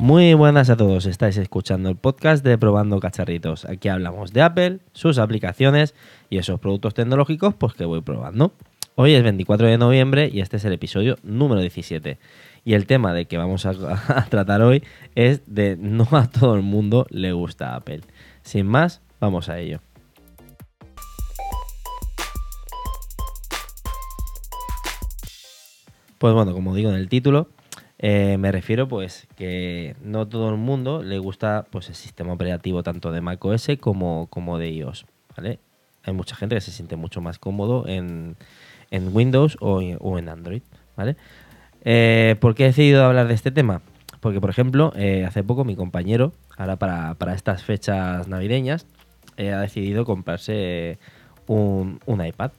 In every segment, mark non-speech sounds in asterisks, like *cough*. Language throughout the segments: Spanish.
Muy buenas a todos, estáis escuchando el podcast de Probando Cacharritos. Aquí hablamos de Apple, sus aplicaciones y esos productos tecnológicos pues que voy probando. Hoy es 24 de noviembre y este es el episodio número 17. Y el tema de que vamos a, *laughs* a tratar hoy es de no a todo el mundo le gusta Apple. Sin más, vamos a ello. Pues bueno, como digo en el título, eh, me refiero pues que no todo el mundo le gusta pues el sistema operativo tanto de macOS como, como de iOS, ¿vale? Hay mucha gente que se siente mucho más cómodo en, en Windows o, o, en Android, ¿vale? Eh, ¿Por qué he decidido hablar de este tema? Porque, por ejemplo, eh, hace poco mi compañero, ahora para, para estas fechas navideñas, ha decidido comprarse un, un iPad,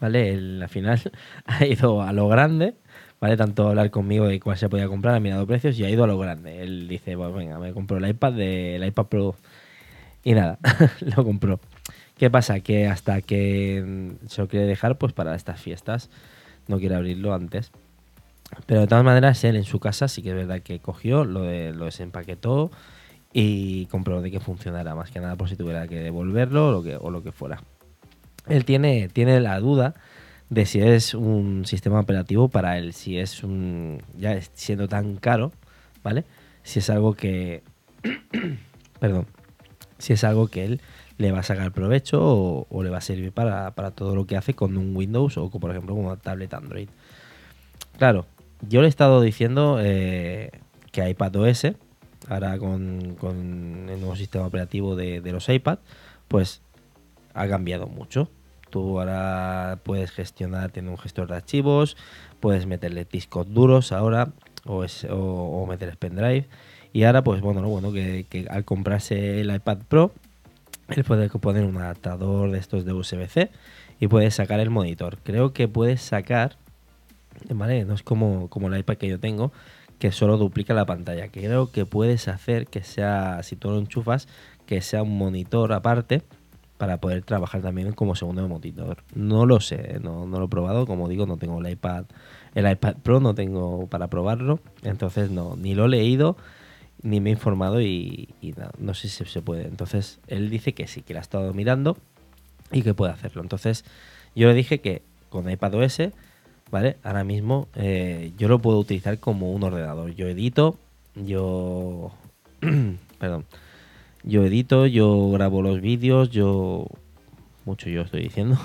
¿vale? Al final *laughs* ha ido a lo grande, ¿vale? Tanto hablar conmigo de cuál se podía comprar, ha mirado precios y ha ido a lo grande. Él dice, pues venga, me compro el iPad del iPad Pro. Y nada, *laughs* lo compró. ¿Qué pasa? Que hasta que se lo quiere dejar, pues para estas fiestas, no quiere abrirlo antes. Pero de todas maneras, él en su casa sí que es verdad que cogió, lo, de, lo desempaquetó y comprobó de que funcionara, más que nada por si tuviera que devolverlo o lo que, o lo que fuera. Él tiene, tiene la duda de si es un sistema operativo para él, si es un. ya siendo tan caro, ¿vale? Si es algo que. *clears throat* perdón. Si es algo que él le va a sacar provecho o, le va a servir para, para, todo lo que hace con un Windows o, por ejemplo, con una tablet Android. Claro, yo le he estado diciendo eh, que iPadOS, ahora con, con, el nuevo sistema operativo de, de los iPad, pues ha cambiado mucho. Tú ahora puedes gestionar, tiene un gestor de archivos, puedes meterle discos duros ahora o, es, o, o pendrive. Y ahora, pues bueno, lo bueno que, al comprarse el iPad Pro, él puede poner un adaptador de estos de USB-C y puede sacar el monitor. Creo que puedes sacar, ¿vale? No es como, como el iPad que yo tengo, que solo duplica la pantalla. Creo que puedes hacer que sea, si tú lo enchufas, que sea un monitor aparte para poder trabajar también como segundo monitor. No lo sé, no, no, lo he probado, como digo, no tengo el iPad, el iPad Pro, no tengo para probarlo, entonces no, ni lo he leído, ni me he informado y, no, sé si se puede. Entonces él dice que sí, que lo ha estado mirando y que puede hacerlo. Entonces yo le dije que con iPad OS, ¿vale? Ahora mismo eh, yo lo puedo utilizar como un ordenador. Yo edito, yo... *clears throat* perdón yo edito, yo grabo los vídeos, yo... Mucho yo estoy diciendo.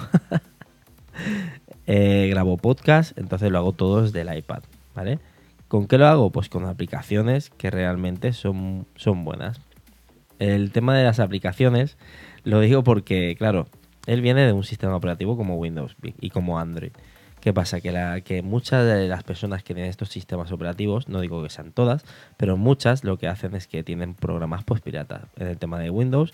*laughs* eh, grabo podcast, entonces lo hago todo desde el iPad, ¿vale? ¿Con qué lo hago? Pues con aplicaciones que realmente son, son buenas. El tema de las aplicaciones lo digo porque, claro, él viene de un sistema operativo como Windows y como Android. ¿Qué pasa? Que, la, que muchas de las personas que tienen estos sistemas operativos, no digo que sean todas, pero muchas lo que hacen es que tienen programas pues piratas. En el tema de Windows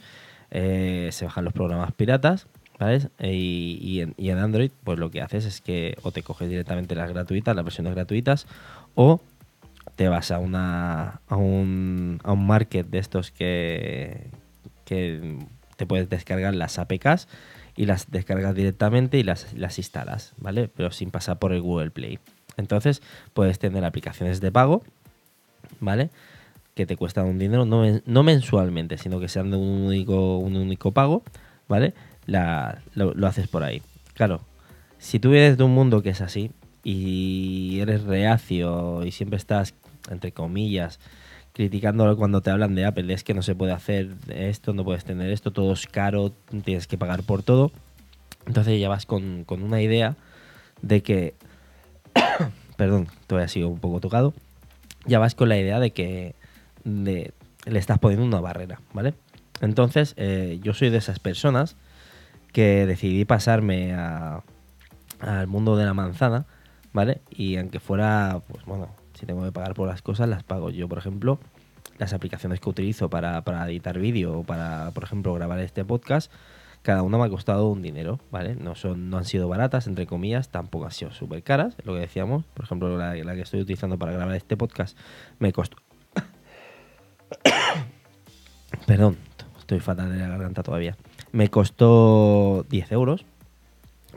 eh, se bajan los programas piratas, ¿vale? Y, y, en, y, en, Android pues lo que haces es que o te coges directamente las gratuitas, las versiones gratuitas, o te vas a, una, a, un, a un market de estos que, que te puedes descargar las APKs y las descargas directamente y las, las instalas, ¿vale? Pero sin pasar por el Google Play. Entonces puedes tener aplicaciones de pago, ¿vale? Que te cuestan un dinero, no, no mensualmente, sino que sean de un único, un único pago, ¿vale? La, lo, lo, haces por ahí. Claro, si tú vienes de un mundo que es así y eres reacio y siempre estás, entre comillas, criticándolo cuando te hablan de Apple, es que no se puede hacer esto, no puedes tener esto, todo es caro, tienes que pagar por todo. Entonces ya vas con, con una idea de que, *coughs* perdón, todavía sigo un poco tocado, ya vas con la idea de que de, le estás poniendo una barrera, ¿vale? Entonces eh, yo soy de esas personas que decidí pasarme al mundo de la manzana, ¿vale? Y aunque fuera, pues bueno, tengo que pagar por las cosas, las pago. Yo, por ejemplo, las aplicaciones que utilizo para, para editar vídeo o para, por ejemplo, grabar este podcast, cada una me ha costado un dinero, ¿vale? No, son, no han sido baratas, entre comillas, tampoco han sido súper caras, lo que decíamos. Por ejemplo, la, que estoy utilizando para grabar este podcast me costó... *coughs* Perdón, estoy fatal de la garganta todavía. Me costó 10 euros,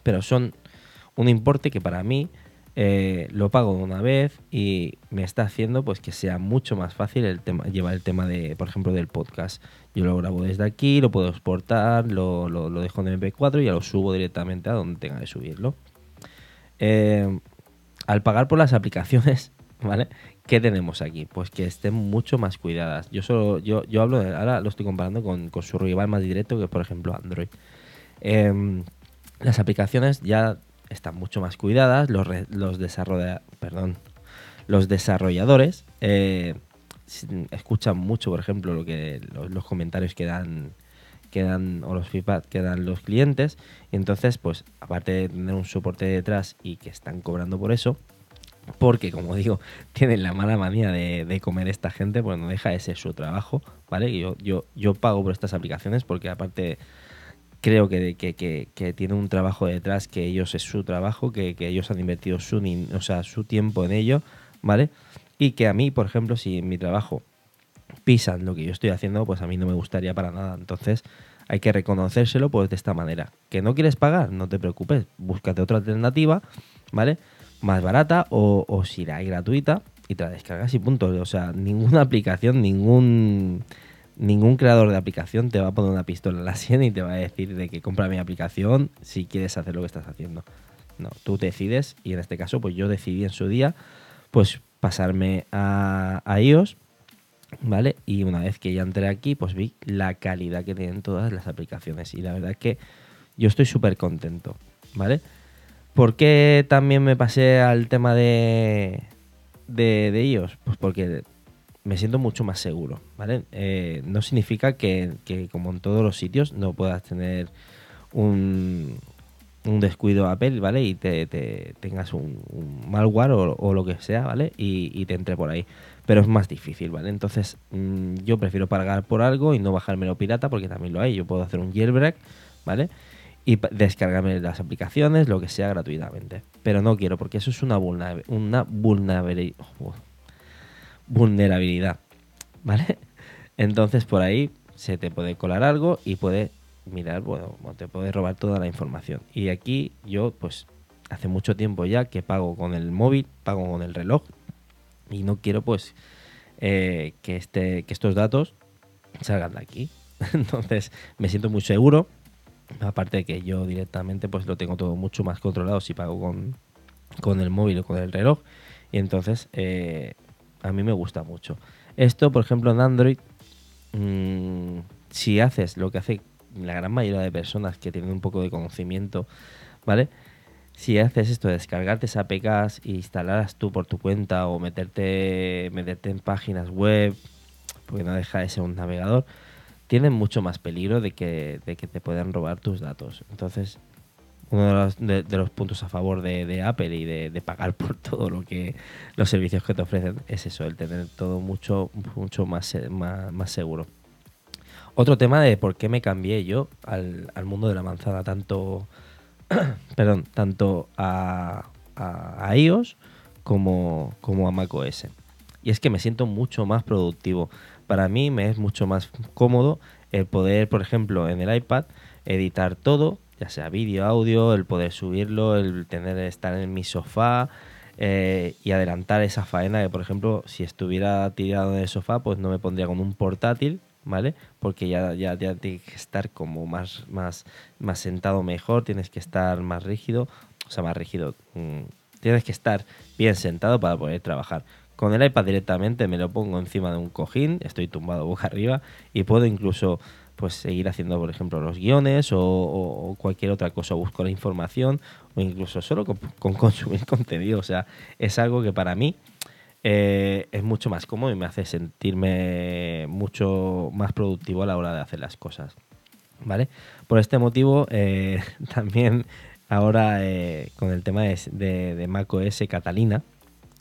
pero son un importe que para mí eh, lo pago de una vez y me está haciendo pues que sea mucho más fácil el tema, llevar el tema de, por ejemplo, del podcast. Yo lo grabo desde aquí, lo puedo exportar, lo, lo, dejo en MP4 y ya lo subo directamente a donde tenga que subirlo. Eh, al pagar por las aplicaciones, *laughs* ¿vale? ¿Qué tenemos aquí? Pues que estén mucho más cuidadas. Yo solo, yo, yo hablo de, ahora lo estoy comparando con, con su rival más directo, que por ejemplo Android. Em, las aplicaciones ya están mucho más cuidadas, los, los, perdón, los desarrolladores eh, escuchan mucho, por ejemplo, lo que los, comentarios que dan, que dan o los que dan los clientes. Y entonces, pues, aparte de tener un soporte detrás y que están cobrando por eso, porque como digo, *laughs* tienen la mala manía de, comer esta gente, pues no deja de ser su trabajo, ¿vale? yo, yo, yo pago por estas aplicaciones porque aparte creo que, que, que, tiene un trabajo detrás, que ellos es su trabajo, que, ellos han invertido su, o sea, su tiempo en ello, ¿vale? Y que a mí, por ejemplo, si en mi trabajo pisan lo que yo estoy haciendo, pues a mí no me gustaría para nada. Entonces hay que reconocérselo pues de esta manera. ¿Que no quieres pagar? No te preocupes, búscate otra alternativa, ¿vale? Más barata o, o si la hay gratuita y te la descargas y punto. O sea, ninguna *laughs* aplicación, ningún ningún creador de aplicación te va a poner una pistola en la sien y te va a decir de que compra mi aplicación si quieres hacer lo que estás haciendo. No, tú decides y en este caso pues yo decidí en su día pues pasarme a, iOS, ¿vale? Y una vez que ya entré aquí pues vi la calidad que tienen todas las aplicaciones y la verdad es que yo estoy súper contento, ¿vale? ¿Por qué también me pasé al tema de, de, de iOS? Pues porque me siento mucho más seguro, ¿vale? Eh, no significa que, como en todos los sitios, no puedas tener un, un descuido Apple, ¿vale? Y te, tengas un, malware o, lo que sea, ¿vale? Y, te entre por ahí. Pero es más difícil, ¿vale? Entonces, mm, yo prefiero pagar por algo y no bajármelo pirata porque también lo hay. Yo puedo hacer un jailbreak, ¿vale? Y descargarme las aplicaciones, lo que sea, gratuitamente. Pero no quiero porque eso es una, vulnerabilidad. Una vulnerabilidad vulnerabilidad, ¿vale? Entonces por ahí se te puede colar algo y puede mirar, bueno, te puede robar toda la información. Y aquí yo, pues, hace mucho tiempo ya que pago con el móvil, pago con el reloj y no quiero, pues, eh, que, este, que estos datos salgan de aquí. *laughs* Entonces me siento muy seguro. Aparte de que yo directamente, pues, lo tengo todo mucho más controlado si pago con, con el móvil o con el reloj. Y entonces eh, a mí me gusta mucho. Esto, por ejemplo, en Android, mm, si haces lo que hace la gran mayoría de personas que tienen un poco de conocimiento, ¿vale? Si haces esto de descargarte APKs e instalarlas tú por tu cuenta o meterte, meterte en páginas web, porque no deja de ser un navegador, tienen mucho más peligro de que, de que te puedan robar tus datos. Entonces, uno de los, puntos a favor de, Apple y de, pagar por *laughs* todo lo que los servicios que te ofrecen es eso, el tener todo mucho, mucho más, más, seguro. Otro tema de por qué me cambié yo al, mundo de la manzana, tanto, *clears throat* perdón, tanto a, a, iOS como, como a macOS. Y es que me siento mucho más productivo. Para mí me es mucho más cómodo el poder, por ejemplo, en el iPad, editar todo ya sea vídeo, audio, el poder subirlo, el tener estar en mi sofá eh, y adelantar esa faena que, por ejemplo, si estuviera tirado en el sofá, pues no me pondría con un portátil, ¿vale? Porque ya, ya, ya tienes que estar como más, más, más sentado mejor, tienes que estar más rígido, o sea, más rígido, mm, tienes que estar bien sentado para poder trabajar. Con el iPad directamente me lo pongo encima de un cojín, estoy tumbado boca arriba y puedo incluso pues seguir haciendo, por ejemplo, los guiones o, cualquier otra cosa, busco la información o incluso solo con, consumir *laughs* contenido. O sea, es algo que para mí eh, es mucho más cómodo y me hace sentirme mucho más productivo a la hora de hacer las cosas. ¿Vale? Por este motivo, eh, *laughs* también ahora eh, con el tema de, de, de macOS Catalina,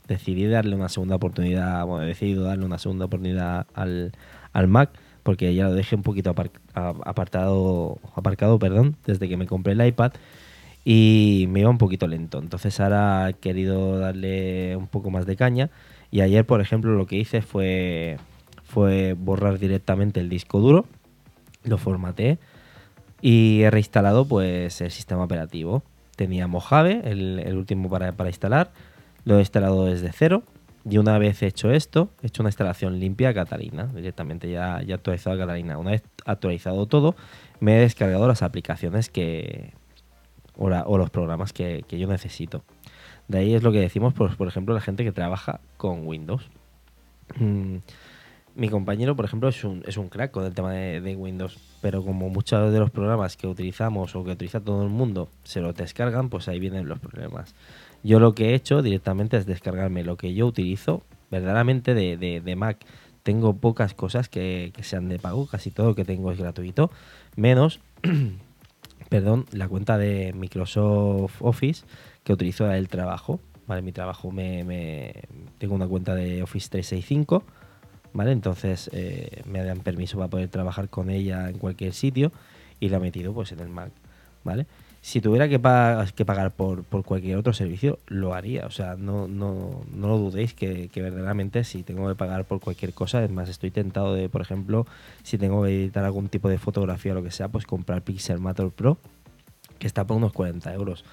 decidí darle una segunda oportunidad, bueno, he decidido darle una segunda oportunidad al, al Mac porque ya lo dejé un poquito apartado, aparcado perdón, desde que me compré el iPad y me iba un poquito lento. Entonces ahora he querido darle un poco más de caña y ayer, por ejemplo, lo que hice fue, fue borrar directamente el disco duro, lo formateé y he reinstalado pues el sistema operativo. tenía Mojave, el, último para, para instalar. Lo he instalado desde cero. Y una vez hecho esto, he hecho una instalación limpia a Catalina. Directamente ya, ya actualizado a Catalina. Una vez actualizado todo, me he descargado las aplicaciones que. o, la- o los programas que, que yo necesito. De ahí es lo que decimos, pues, por ejemplo, la gente que trabaja con Windows. Mm, mi compañero, por ejemplo, es un, es un crack con el tema de, de Windows, pero como muchos de los programas que utilizamos o que utiliza todo el mundo se los descargan, pues ahí vienen los problemas. Yo lo que he hecho directamente es descargarme lo que yo utilizo verdaderamente de, de- de Mac. Tengo pocas cosas que, sean de pago, casi todo lo que tengo es gratuito, menos, *clears throat* perdón, la cuenta de Microsoft Office que utilizo el trabajo. Vale, mi trabajo me, me- tengo una cuenta de Office 365, ¿vale? Entonces eh, me dan permiso para poder trabajar con ella en cualquier sitio y la he metido pues en el Mac, ¿vale? Si tuviera que, pa- que pagar por, cualquier otro servicio, lo haría. O sea, no, no, no lo dudéis que, verdaderamente si tengo que pagar por cualquier cosa, es más, estoy tentado de, por ejemplo, si tengo que editar algún tipo de fotografía o lo que sea, pues comprar Pixelmator Pro, que está por unos 40 euros.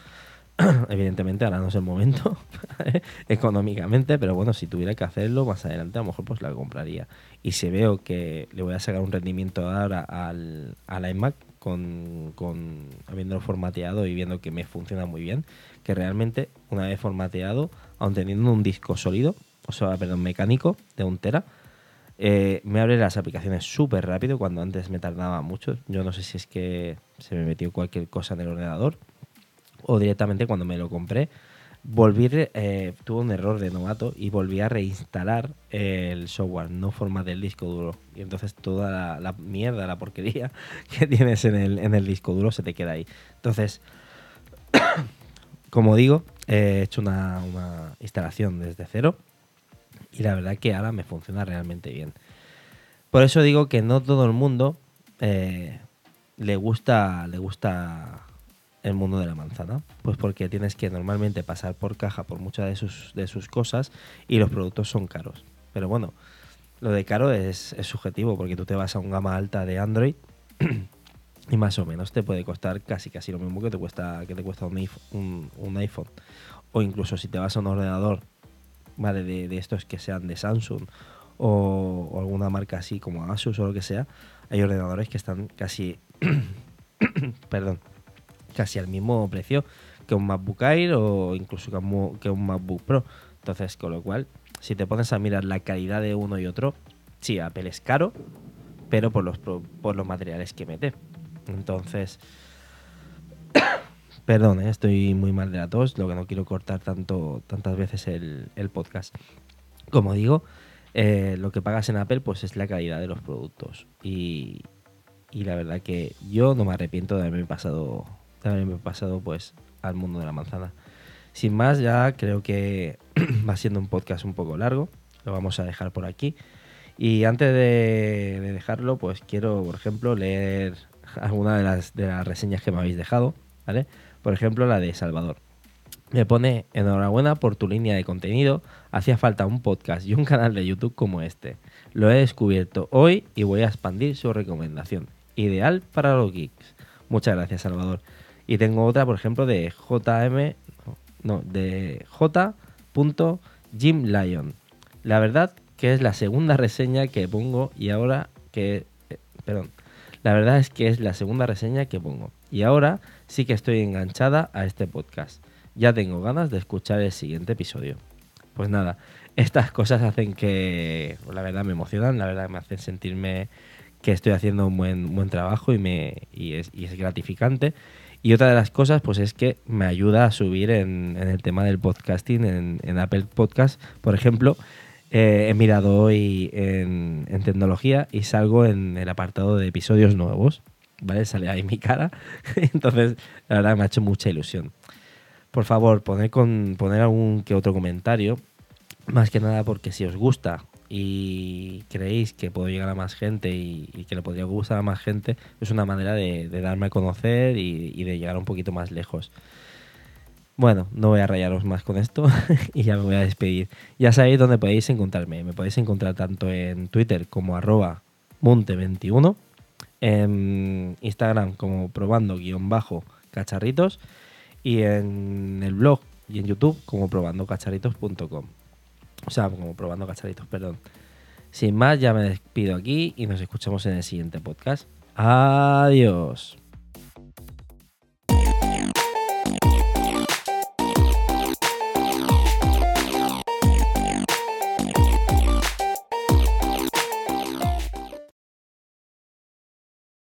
*clears throat* Evidentemente ahora no es el momento *laughs* económicamente, pero bueno, si tuviera que hacerlo más adelante a lo mejor pues la compraría. Y si veo que le voy a sacar un rendimiento ahora al, al iMac con, habiéndolo formateado y viendo que me funciona muy bien, que realmente una vez formateado, aun teniendo un disco sólido, o sea, perdón, mecánico de un tera, eh, me abre las aplicaciones súper rápido cuando antes me tardaba mucho. Yo no sé si es que se me metió cualquier cosa en el ordenador o directamente cuando me lo compré, volví, eh, tuve un error de novato y volví a reinstalar el software, no formaté el disco duro. Y entonces toda la, la mierda, la porquería *laughs* que tienes en el, en el disco duro se te queda ahí. Entonces, *coughs* como digo, he hecho una, una instalación desde cero y la verdad que ahora me funciona realmente bien. Por eso digo que no todo el mundo eh, le gusta le gusta el mundo de la manzana, pues porque tienes que normalmente pasar por caja por muchas de sus de sus cosas y los productos son caros. Pero bueno, lo de caro es, es subjetivo porque tú te vas a un gama alta de Android *clears throat* y más o menos te puede costar casi casi lo mismo que te cuesta que te cuesta un un- un iPhone. o incluso si te vas a un ordenador vale de, de estos que sean de Samsung o alguna marca así como Asus o lo que sea hay ordenadores que están casi *clears throat* perdón casi al mismo precio que un MacBook Air o incluso que un, MacBook Pro entonces con lo cual si te pones a mirar la calidad de uno y otro sí Apple es caro pero por los por los materiales que mete entonces *coughs* Perdón, eh, estoy muy mal de la tos, lo que no quiero cortar tanto, tantas veces el, el podcast. Como digo, eh, lo que pagas en Apple pues es la calidad de los productos. Y, y la verdad que yo no me arrepiento de haberme pasado, de haberme pasado pues al mundo de la manzana. Sin más, ya creo que *clears throat* va siendo un podcast un poco largo. Lo vamos a dejar por aquí. Y antes de, de dejarlo, pues quiero, por ejemplo, leer alguna de las, de las reseñas que me habéis dejado, ¿vale? Por ejemplo, la de Salvador. Me pone enhorabuena por tu línea de contenido. Hacía falta un podcast y un canal de YouTube como este. Lo he descubierto hoy y voy a expandir su recomendación. Ideal para los geeks. Muchas gracias, Salvador. Y tengo otra, por ejemplo, de JM. No, de J.Jim La verdad que es la segunda reseña que pongo y ahora que. eh, perdón. La verdad es que es la segunda reseña que pongo. Y ahora sí que estoy enganchada a este podcast. Ya tengo ganas de escuchar el siguiente episodio. Pues nada, estas cosas hacen que, la verdad, me emocionan, la verdad me hacen sentirme que estoy haciendo un buen, buen trabajo y, me, y es gratificante. Y otra de las cosas, pues es que me ayuda a subir en, el tema del podcasting en, Apple Podcast. Por ejemplo, eh, he mirado hoy en, en tecnología y salgo en el apartado de episodios nuevos. ¿Vale? Sale ahí mi cara. *laughs* Entonces, la verdad me ha hecho mucha ilusión. Por favor, poner, con, algún que otro comentario. Más que nada porque si os gusta y creéis que puedo llegar a más gente y, que le podría gustar a más gente, es una manera de, darme a conocer y, de llegar un poquito más lejos. Bueno, no voy a rayaros más con esto *laughs* y ya me voy a despedir. Ya sabéis dónde podéis encontrarme. Me podéis encontrar tanto en Twitter como arroba monte21, en Instagram como probando guion bajo cacharritos y en el blog y en YouTube como probandocacharitos.com. O sea, como probando cacharitos, perdón. Sin más, ya me despido aquí y nos escuchamos en el siguiente podcast. Adiós.